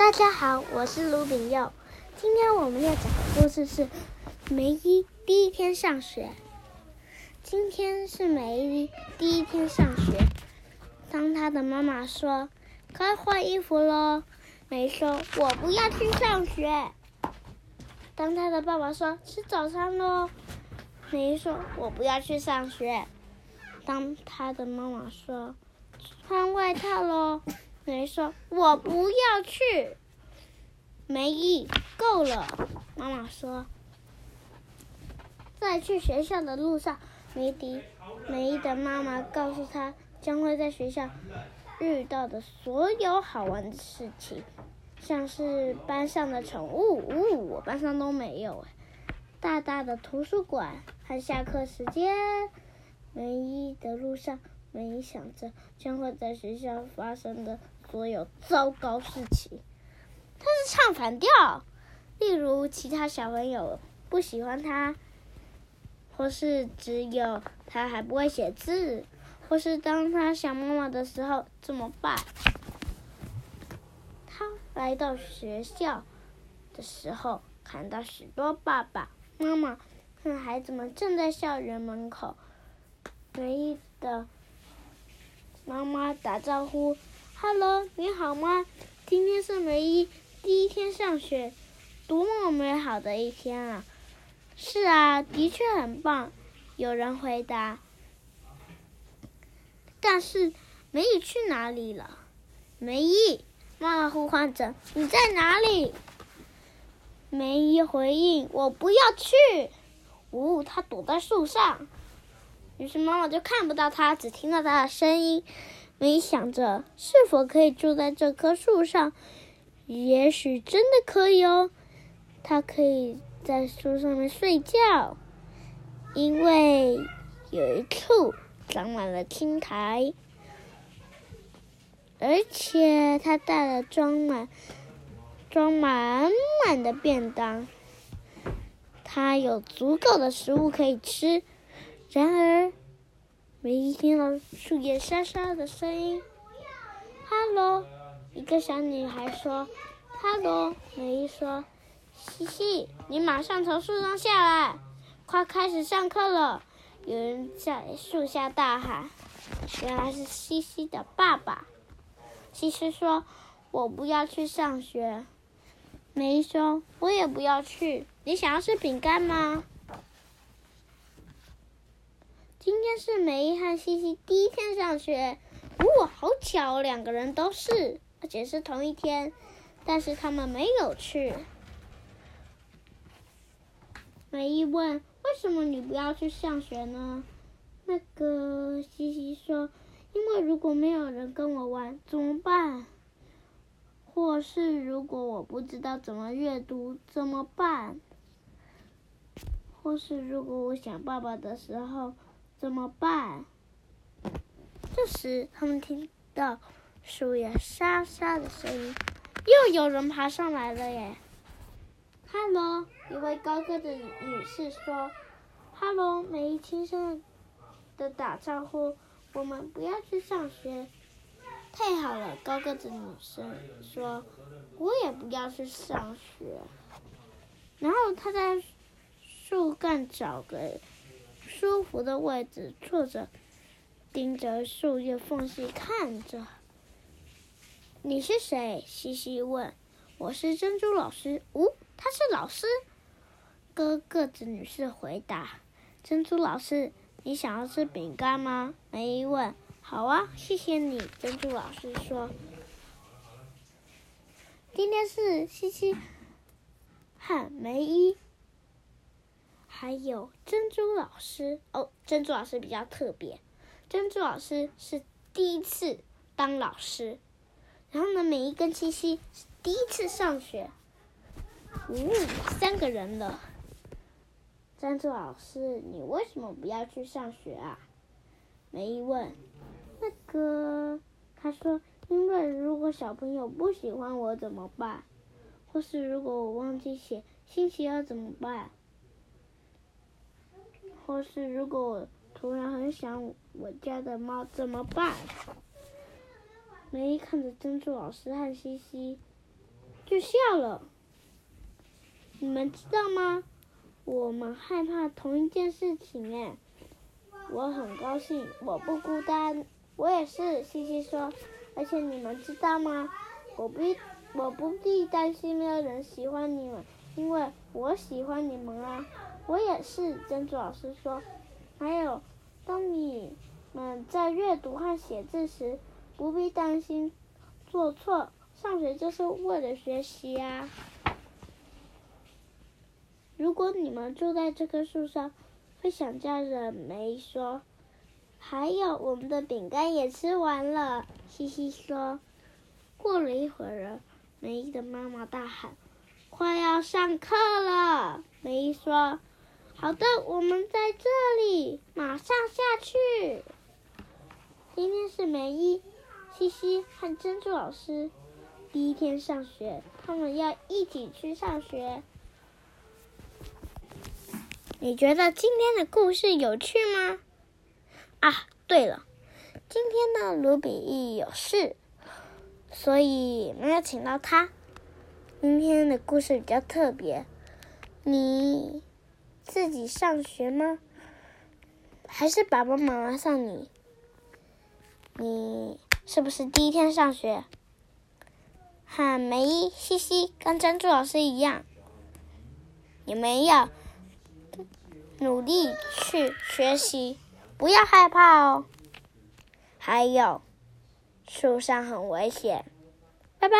大家好，我是卢炳佑。今天我们要讲的故事是梅伊第一天上学。今天是梅伊第一天上学。当他的妈妈说：“该换衣服喽。”梅说：“我不要去上学。”当他的爸爸说：“吃早餐喽。”梅说：“我不要去上学。”当他的妈妈说：“穿外套喽。”梅说：“我不要去。”梅伊，够了！妈妈说：“在去学校的路上，梅迪，梅伊的妈妈告诉他，将会在学校遇到的所有好玩的事情，像是班上的宠物，呜、哦，我班上都没有。大大的图书馆和下课时间。梅伊的路上，没想着将会在学校发生的所有糟糕事情。他是唱反调，例如其他小朋友不喜欢他，或是只有他还不会写字，或是当他想妈妈的时候怎么办？他来到学校的时候，看到许多爸爸妈妈和孩子们正在校园门口。唯一的妈妈打招呼：“Hello，你好吗？今天是梅姨第一天上学，多么美好的一天啊！”“是啊，的确很棒。”有人回答。但是梅姨去哪里了？梅姨，妈妈呼唤着：“你在哪里？”梅姨回应：“我不要去。”“呜，他躲在树上。”于是妈妈就看不到它，只听到它的声音。没想着，是否可以住在这棵树上？也许真的可以哦。它可以在树上面睡觉，因为有一处长满了青苔，而且他带了装满、装满满的便当。他有足够的食物可以吃。然而，梅姨听到树叶沙沙的声音。“哈喽！”一个小女孩说。“哈喽！”梅姨说。“西西，你马上从树上下来，快开始上课了！”有人在树下大喊。原来是西西的爸爸。西西说：“我不要去上学。”梅姨说：“我也不要去。你想要吃饼干吗？”今天是梅姨和西西第一天上学，哇，好巧，两个人都是，而且是同一天，但是他们没有去。梅姨问：“为什么你不要去上学呢？”那个西西说：“因为如果没有人跟我玩，怎么办？或是如果我不知道怎么阅读，怎么办？或是如果我想爸爸的时候。”怎么办？这时，他们听到树叶沙沙的声音，又有人爬上来了耶！哈喽，一位高个子女士说：“哈喽，梅伊轻声的打招呼。我们不要去上学。”太好了，高个子女生说：“我也不要去上学。”然后他在树干找个。舒服的位置坐着，盯着树叶缝隙看着。你是谁？西西问。我是珍珠老师。哦，她是老师。高个子女士回答。珍珠老师，你想要吃饼干吗？梅伊问。好啊，谢谢你。珍珠老师说。今天是西西和梅伊。还有珍珠老师哦，珍珠老师比较特别。珍珠老师是第一次当老师，然后呢，梅伊跟西西是第一次上学。哦，三个人了。珍珠老师，你为什么不要去上学啊？梅伊问。那个，他说，因为如果小朋友不喜欢我怎么办？或是如果我忘记写星期二怎么办？或是如果我突然很想我家的猫怎么办？梅看着珍珠老师和西西，就笑了。你们知道吗？我们害怕同一件事情哎。我很高兴，我不孤单。我也是，西西说。而且你们知道吗？我不，我不必担心没有人喜欢你们，因为我喜欢你们啊。我也是，珍珠老师说。还有，当你们在阅读和写字时，不必担心做错。上学就是为了学习呀。如果你们住在这棵树上，会想家人。梅说。还有，我们的饼干也吃完了。西西说。过了一会儿，梅姨的妈妈大喊：“快要上课了！”梅姨说：“好的，我们在这里，马上下去。”今天是梅伊、西西和珍珠老师第一天上学，他们要一起去上学。你觉得今天的故事有趣吗？啊，对了，今天呢，卢比义有事，所以没有请到他。今天的故事比较特别，你自己上学吗？还是爸爸妈妈送你？你是不是第一天上学？和梅伊、西西跟珍珠老师一样，你们要。努力去学习，不要害怕哦。还有，树上很危险。拜拜。